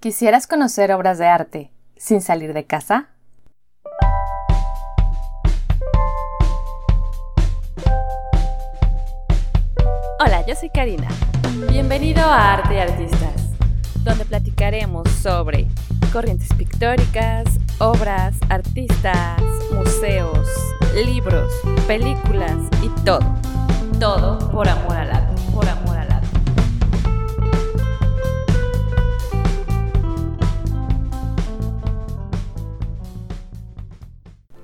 ¿Quisieras conocer obras de arte sin salir de casa? Hola, yo soy Karina. Bienvenido a Arte y Artistas, donde platicaremos sobre corrientes pictóricas, obras, artistas, museos, libros, películas y todo. Todo por amor al arte, por amor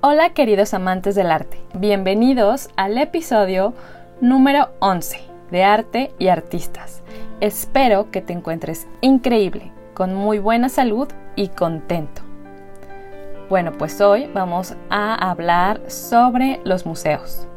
Hola queridos amantes del arte, bienvenidos al episodio número 11 de Arte y Artistas. Espero que te encuentres increíble, con muy buena salud y contento. Bueno, pues hoy vamos a hablar sobre los museos.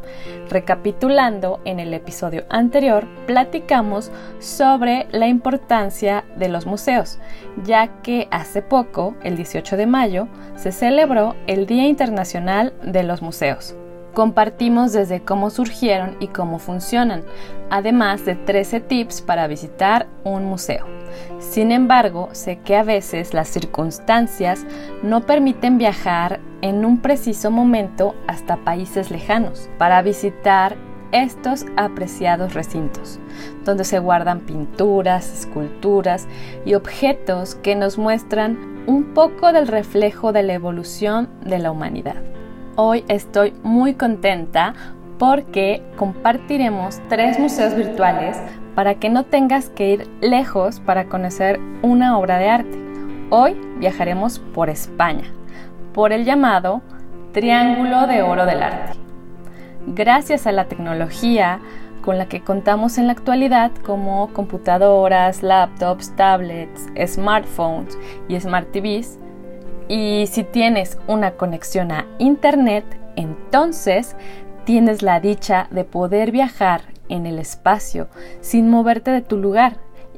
Recapitulando, en el episodio anterior platicamos sobre la importancia de los museos, ya que hace poco, el 18 de mayo, se celebró el Día Internacional de los Museos. Compartimos desde cómo surgieron y cómo funcionan, además de 13 tips para visitar un museo. Sin embargo, sé que a veces las circunstancias no permiten viajar en un preciso momento hasta países lejanos para visitar estos apreciados recintos, donde se guardan pinturas, esculturas y objetos que nos muestran un poco del reflejo de la evolución de la humanidad. Hoy estoy muy contenta porque compartiremos tres museos virtuales para que no tengas que ir lejos para conocer una obra de arte. Hoy viajaremos por España, por el llamado Triángulo de Oro del Arte. Gracias a la tecnología con la que contamos en la actualidad como computadoras, laptops, tablets, smartphones y smart TVs, y si tienes una conexión a Internet, entonces tienes la dicha de poder viajar en el espacio sin moverte de tu lugar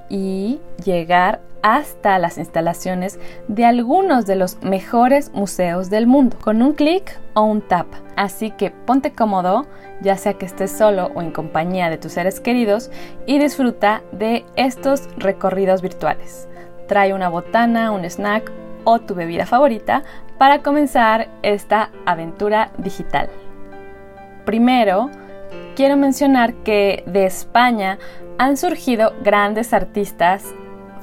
y llegar hasta las instalaciones de algunos de los mejores museos del mundo con un clic o un tap. Así que ponte cómodo, ya sea que estés solo o en compañía de tus seres queridos y disfruta de estos recorridos virtuales. Trae una botana, un snack o tu bebida favorita para comenzar esta aventura digital. Primero, quiero mencionar que de España han surgido grandes artistas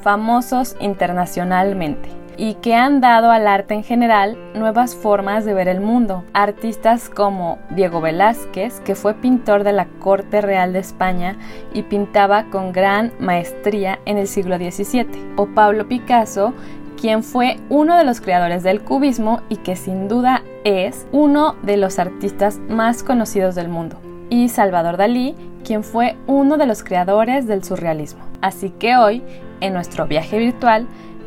famosos internacionalmente y que han dado al arte en general nuevas formas de ver el mundo. Artistas como Diego Velázquez, que fue pintor de la corte real de España y pintaba con gran maestría en el siglo XVII, o Pablo Picasso, quien fue uno de los creadores del cubismo y que sin duda es uno de los artistas más conocidos del mundo, y Salvador Dalí, quien fue uno de los creadores del surrealismo. Así que hoy, en nuestro viaje virtual,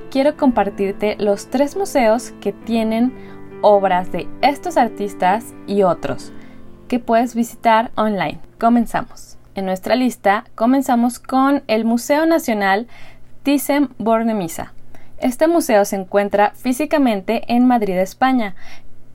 quiero compartirte los tres museos que tienen obras de estos artistas y otros que puedes visitar online. Comenzamos. En nuestra lista comenzamos con el Museo Nacional Thyssen-Bornemisza, este museo se encuentra físicamente en Madrid, España,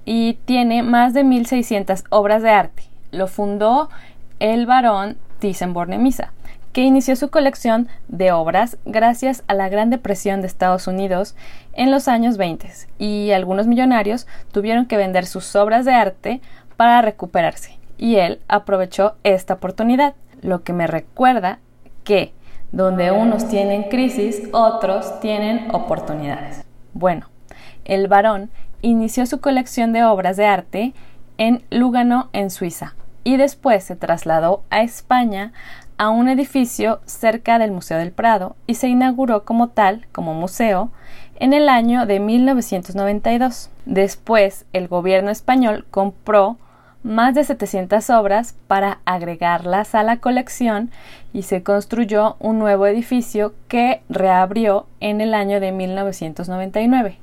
y tiene más de 1.600 obras de arte. Lo fundó el barón Thyssen-Bornemisza, que inició su colección de obras gracias a la Gran Depresión de Estados Unidos en los años 20 y algunos millonarios tuvieron que vender sus obras de arte para recuperarse y él aprovechó esta oportunidad, lo que me recuerda que donde unos tienen crisis, otros tienen oportunidades. Bueno, el varón inició su colección de obras de arte en Lugano, en Suiza, y después se trasladó a España a un edificio cerca del Museo del Prado y se inauguró como tal, como museo, en el año de 1992. Después, el gobierno español compró más de 700 obras para agregarlas a la colección y se construyó un nuevo edificio que reabrió en el año de 1999.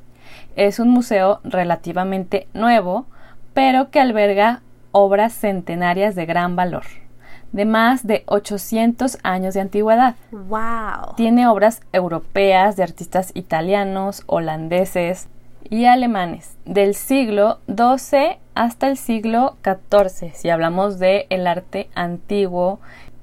Es un museo relativamente nuevo, pero que alberga obras centenarias de gran valor, de más de 800 años de antigüedad. ¡Wow! Tiene obras europeas de artistas italianos, holandeses, y alemanes del siglo XII hasta el siglo XIV, si hablamos de el arte antiguo.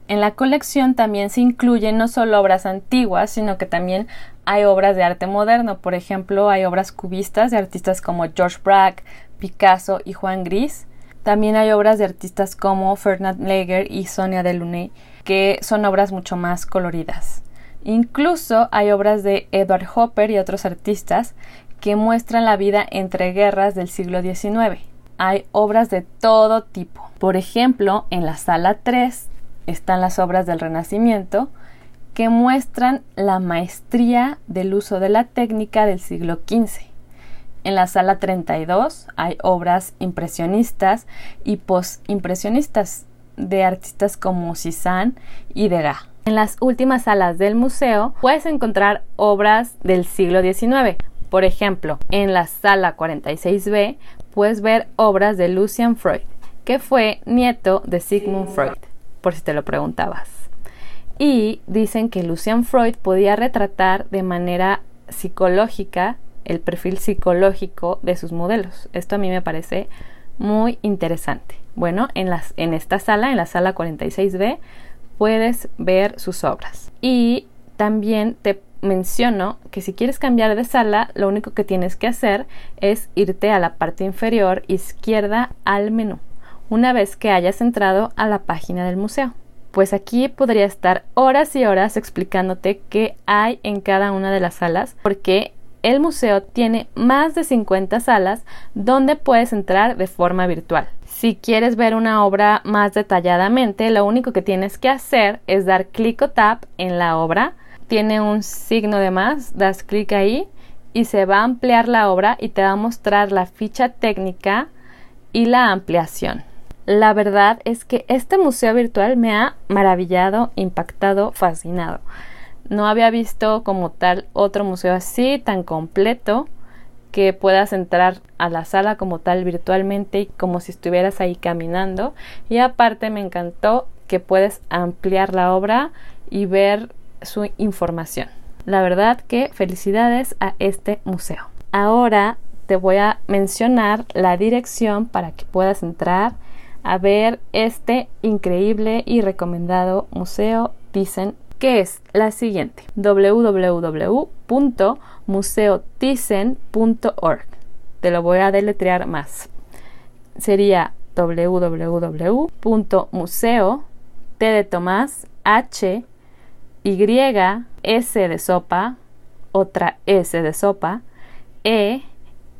En la colección también se incluyen no solo obras antiguas, sino que también hay obras de arte moderno, por ejemplo, hay obras cubistas de artistas como George Braque, Picasso y Juan Gris. También hay obras de artistas como Fernand Lager y Sonia Delaunay, que son obras mucho más coloridas. Incluso hay obras de Edward Hopper y otros artistas que muestran la vida entre guerras del siglo XIX. Hay obras de todo tipo. Por ejemplo, en la sala 3 están las obras del Renacimiento que muestran la maestría del uso de la técnica del siglo XV. En la sala 32 hay obras impresionistas y postimpresionistas de artistas como Cézanne y Degas. En las últimas salas del museo puedes encontrar obras del siglo XIX. Por ejemplo, en la sala 46B puedes ver obras de Lucian Freud, que fue nieto de Sigmund Freud, por si te lo preguntabas. Y dicen que Lucian Freud podía retratar de manera psicológica el perfil psicológico de sus modelos. Esto a mí me parece muy interesante. Bueno, en, las, en esta sala, en la sala 46B, puedes ver sus obras. Y también te menciono que si quieres cambiar de sala, lo único que tienes que hacer es irte a la parte inferior izquierda al menú, una vez que hayas entrado a la página del museo. Pues aquí podría estar horas y horas explicándote qué hay en cada una de las salas, porque el museo tiene más de 50 salas donde puedes entrar de forma virtual. Si quieres ver una obra más detalladamente, lo único que tienes que hacer es dar clic o tap en la obra. Tiene un signo de más, das clic ahí y se va a ampliar la obra y te va a mostrar la ficha técnica y la ampliación. La verdad es que este museo virtual me ha maravillado, impactado, fascinado. No había visto como tal otro museo así, tan completo, que puedas entrar a la sala como tal virtualmente y como si estuvieras ahí caminando. Y aparte me encantó que puedes ampliar la obra y ver su información. La verdad que felicidades a este museo. Ahora te voy a mencionar la dirección para que puedas entrar a ver este increíble y recomendado museo Thyssen que es la siguiente www.museotizen.org. Te lo voy a deletrear más. Sería www.museo T de Tomás H Y S de sopa otra S de sopa E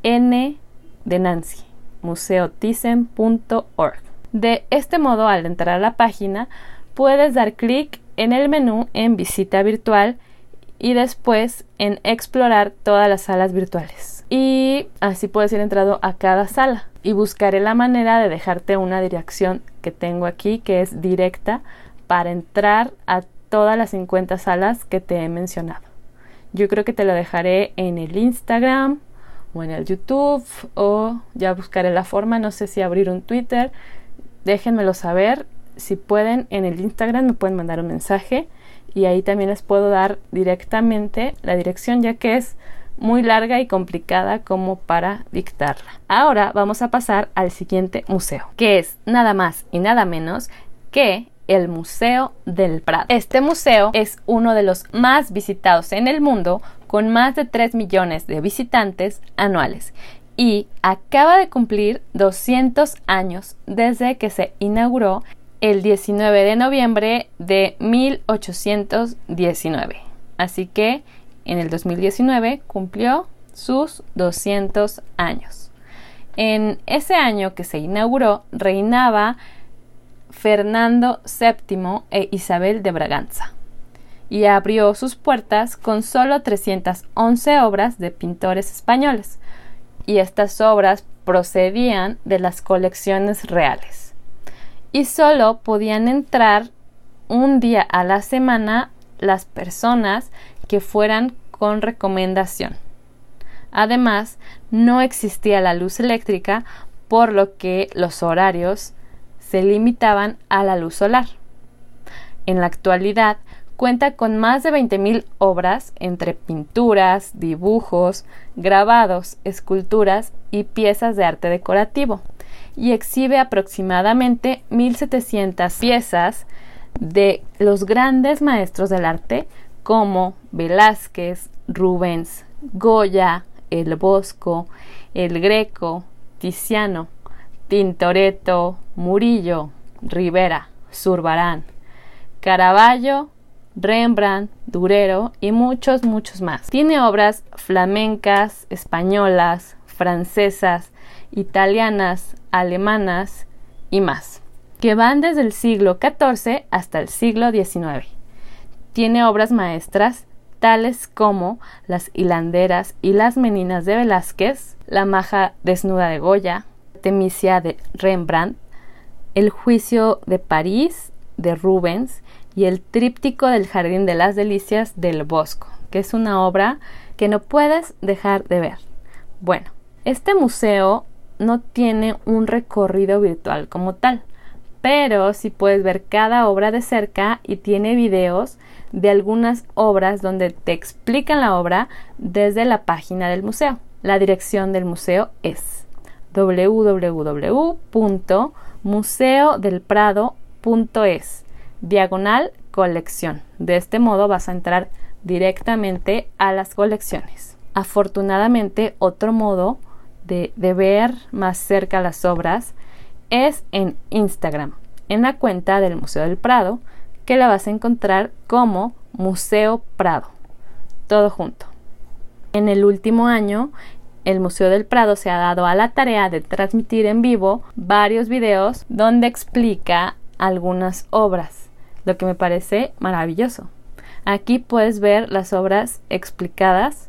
N de Nancy museotizen.org. De este modo, al entrar a la página, puedes dar clic en el menú en visita virtual y después en explorar todas las salas virtuales. Y así puedes ir entrando a cada sala y buscaré la manera de dejarte una dirección que tengo aquí que es directa para entrar a todas las 50 salas que te he mencionado. Yo creo que te lo dejaré en el Instagram o en el YouTube o ya buscaré la forma, no sé si abrir un Twitter. Déjenmelo saber si pueden en el Instagram me pueden mandar un mensaje y ahí también les puedo dar directamente la dirección ya que es muy larga y complicada como para dictarla. Ahora vamos a pasar al siguiente museo, que es nada más y nada menos que el Museo del Prado. Este museo es uno de los más visitados en el mundo, con más de 3 millones de visitantes anuales y acaba de cumplir 200 años desde que se inauguró el 19 de noviembre de 1819. Así que en el 2019 cumplió sus 200 años. En ese año que se inauguró reinaba Fernando VII e Isabel de Braganza y abrió sus puertas con solo 311 obras de pintores españoles y estas obras procedían de las colecciones reales y solo podían entrar un día a la semana las personas que fueran con recomendación. Además, no existía la luz eléctrica, por lo que los horarios se limitaban a la luz solar. En la actualidad, cuenta con más de 20.000 obras entre pinturas, dibujos, grabados, esculturas y piezas de arte decorativo y exhibe aproximadamente 1.700 piezas de los grandes maestros del arte como Velázquez, Rubens, Goya, El Bosco, El Greco, Tiziano, Tintoretto, Murillo, Rivera, Zurbarán, Caravaggio, Rembrandt, Durero y muchos, muchos más. Tiene obras flamencas, españolas, francesas, italianas, alemanas y más, que van desde el siglo XIV hasta el siglo XIX. Tiene obras maestras tales como Las hilanderas y las meninas de Velázquez, La maja desnuda de Goya, Temisia de Rembrandt, El juicio de París de Rubens y el tríptico del Jardín de las Delicias del Bosco, que es una obra que no puedes dejar de ver. Bueno, este museo no tiene un recorrido virtual como tal, pero sí puedes ver cada obra de cerca y tiene videos de algunas obras donde te explican la obra desde la página del museo. La dirección del museo es www.museodelprado.es diagonal colección. De este modo vas a entrar directamente a las colecciones. Afortunadamente, otro modo de, ver más cerca las obras es en Instagram, en la cuenta del Museo del Prado, que la vas a encontrar como Museo Prado, todo junto. En el último año, el Museo del Prado se ha dado a la tarea de transmitir en vivo varios videos donde explica algunas obras, lo que me parece maravilloso. Aquí puedes ver las obras explicadas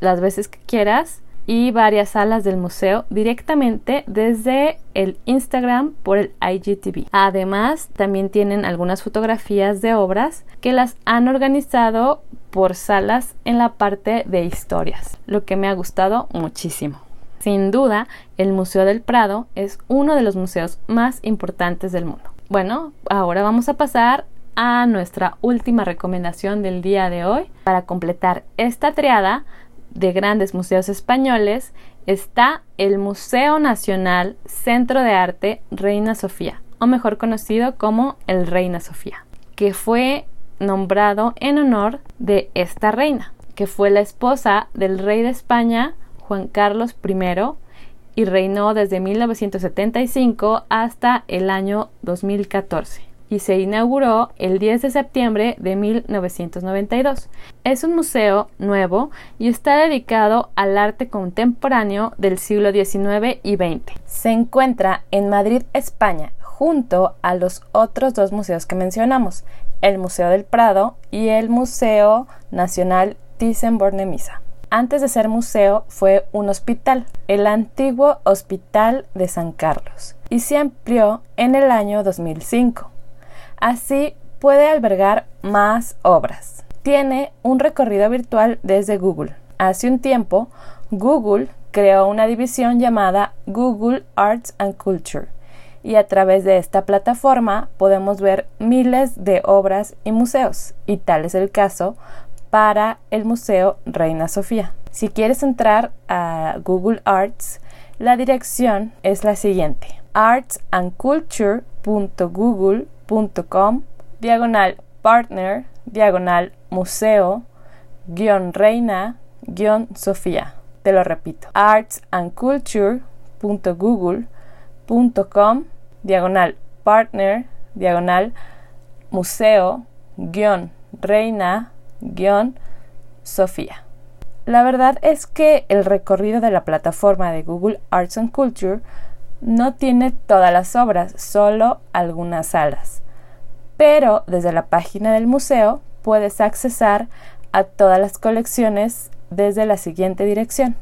las veces que quieras y varias salas del museo directamente desde el Instagram por el IGTV. Además, también tienen algunas fotografías de obras que las han organizado por salas en la parte de historias, lo que me ha gustado muchísimo. Sin duda, el Museo del Prado es uno de los museos más importantes del mundo. Bueno, ahora vamos a pasar a nuestra última recomendación del día de hoy. Para completar esta triada, de grandes museos españoles está el Museo Nacional Centro de Arte Reina Sofía, o mejor conocido como el Reina Sofía, que fue nombrado en honor de esta reina, que fue la esposa del rey de España Juan Carlos I y reinó desde 1975 hasta el año 2014 y se inauguró el 10 de septiembre de 1992. Es un museo nuevo y está dedicado al arte contemporáneo del siglo XIX y XX. Se encuentra en Madrid, España, junto a los otros dos museos que mencionamos, el Museo del Prado y el Museo Nacional Thyssen-Bornemisza. Antes de ser museo fue un hospital, el antiguo Hospital de San Carlos, y se amplió en el año 2005. Así puede albergar más obras. Tiene un recorrido virtual desde Google. Hace un tiempo, Google creó una división llamada Google Arts and Culture y a través de esta plataforma podemos ver miles de obras y museos y tal es el caso para el Museo Reina Sofía. Si quieres entrar a Google Arts, la dirección es la siguiente: artsandculture.google com diagonal partner diagonal museo guion reina guion Sofía. Te lo repito, artsandculture.google.com diagonal partner diagonal museo guion reina guion Sofía. La verdad es que el recorrido de la plataforma de Google Arts and Culture no tiene todas las obras, solo algunas salas. Pero desde la página del museo puedes accesar a todas las colecciones desde la siguiente dirección.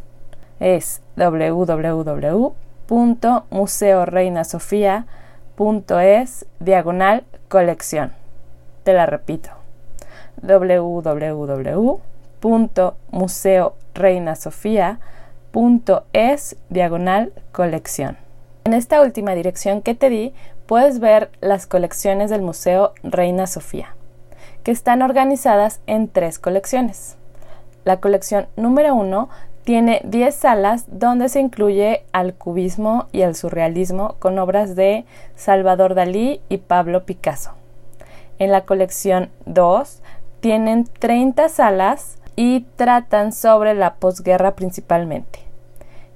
Es www.museoreinasofía.es diagonal colección. Te la repito. www.museoreinasofía.es diagonal colección. En esta última dirección que te di puedes ver las colecciones del Museo Reina Sofía, que están organizadas en tres colecciones. La colección número uno tiene 10 salas donde se incluye al cubismo y al surrealismo con obras de Salvador Dalí y Pablo Picasso. En la colección 2 tienen 30 salas y tratan sobre la posguerra principalmente.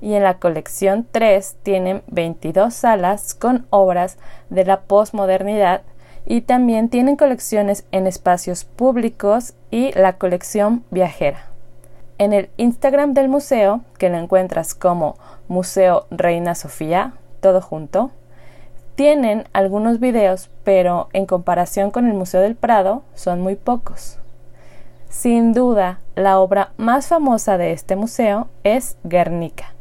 Y en la colección 3 tienen 22 salas con obras de la posmodernidad y también tienen colecciones en espacios públicos y la colección viajera. En el Instagram del museo, que lo encuentras como Museo Reina Sofía, todo junto, tienen algunos videos, pero en comparación con el Museo del Prado son muy pocos. Sin duda, la obra más famosa de este museo es Guernica,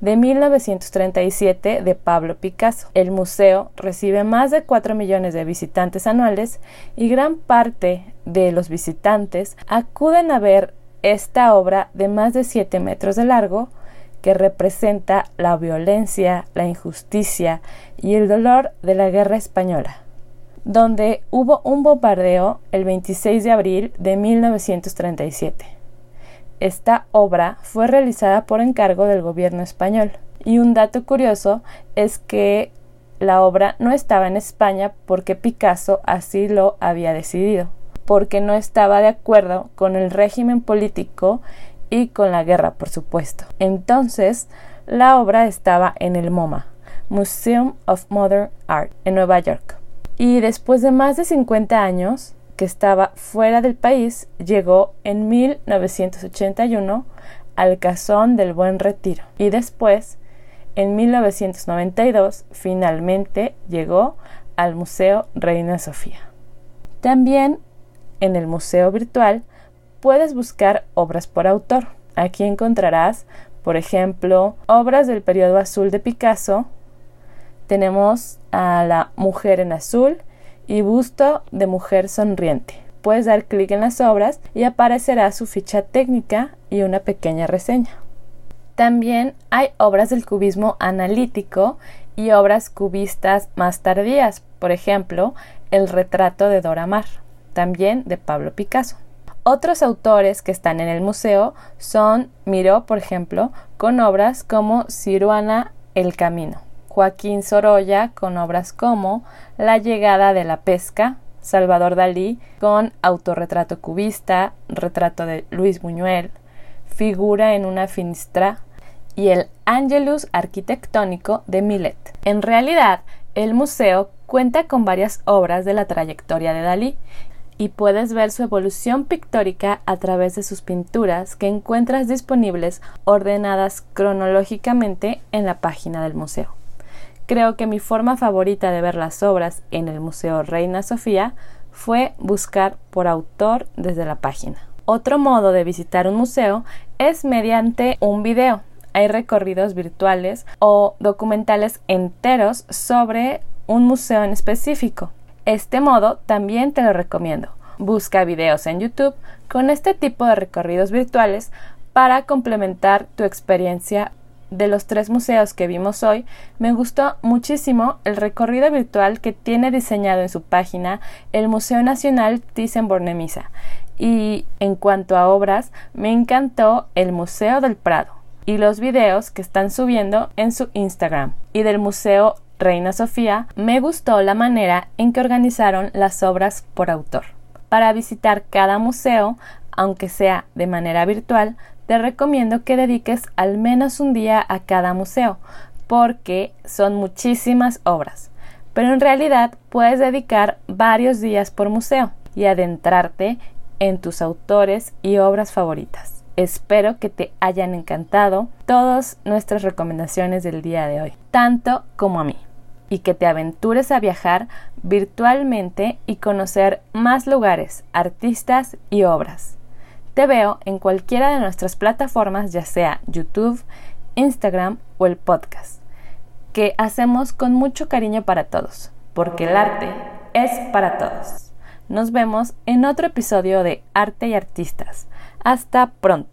de 1937 de Pablo Picasso. El museo recibe más de 4 millones de visitantes anuales y gran parte de los visitantes acuden a ver esta obra de más de 7 metros de largo que representa la violencia, la injusticia y el dolor de la guerra española, donde hubo un bombardeo el 26 de abril de 1937. Esta obra fue realizada por encargo del gobierno español. Y un dato curioso es que la obra no estaba en España porque Picasso así lo había decidido porque no estaba de acuerdo con el régimen político y con la guerra, por supuesto. Entonces, la obra estaba en el MoMA, Museum of Modern Art, en Nueva York. Y después de más de 50 años que estaba fuera del país, llegó en 1981 al Cazón del Buen Retiro. Y después, en 1992, finalmente llegó al Museo Reina Sofía. También en el museo virtual puedes buscar obras por autor. Aquí encontrarás, por ejemplo, obras del periodo azul de Picasso. Tenemos a la mujer en azul y busto de mujer sonriente. Puedes dar clic en las obras y aparecerá su ficha técnica y una pequeña reseña. También hay obras del cubismo analítico y obras cubistas más tardías, por ejemplo, el retrato de Dora Maar también de Pablo Picasso. Otros autores que están en el museo son Miró, por ejemplo, con obras como Ciruana El Camino, Joaquín Sorolla con obras como La llegada de la pesca, Salvador Dalí con autorretrato cubista, retrato de Luis Buñuel, figura en una finistra y el Angelus arquitectónico de Millet. En realidad, el museo cuenta con varias obras de la trayectoria de Dalí y puedes ver su evolución pictórica a través de sus pinturas que encuentras disponibles ordenadas cronológicamente en la página del museo. Creo que mi forma favorita de ver las obras en el Museo Reina Sofía fue buscar por autor desde la página. Otro modo de visitar un museo es mediante un video. Hay recorridos virtuales o documentales enteros sobre un museo en específico. Este modo también te lo recomiendo. Busca videos en YouTube con este tipo de recorridos virtuales para complementar tu experiencia de los tres museos que vimos hoy, me gustó muchísimo el recorrido virtual que tiene diseñado en su página el Museo Nacional Thyssen-Bornemisza. Y en cuanto a obras, me encantó el Museo del Prado y los videos que están subiendo en su Instagram y del Museo Reina Sofía, me gustó la manera en que organizaron las obras por autor. Para visitar cada museo, aunque sea de manera virtual, te recomiendo que dediques al menos un día a cada museo, porque son muchísimas obras. Pero en realidad puedes dedicar varios días por museo y adentrarte en tus autores y obras favoritas. Espero que te hayan encantado todas nuestras recomendaciones del día de hoy, tanto como a mí y que te aventures a viajar virtualmente y conocer más lugares, artistas y obras. Te veo en cualquiera de nuestras plataformas, ya sea YouTube, Instagram o el podcast, que hacemos con mucho cariño para todos, porque el arte es para todos. Nos vemos en otro episodio de Arte y Artistas. Hasta pronto.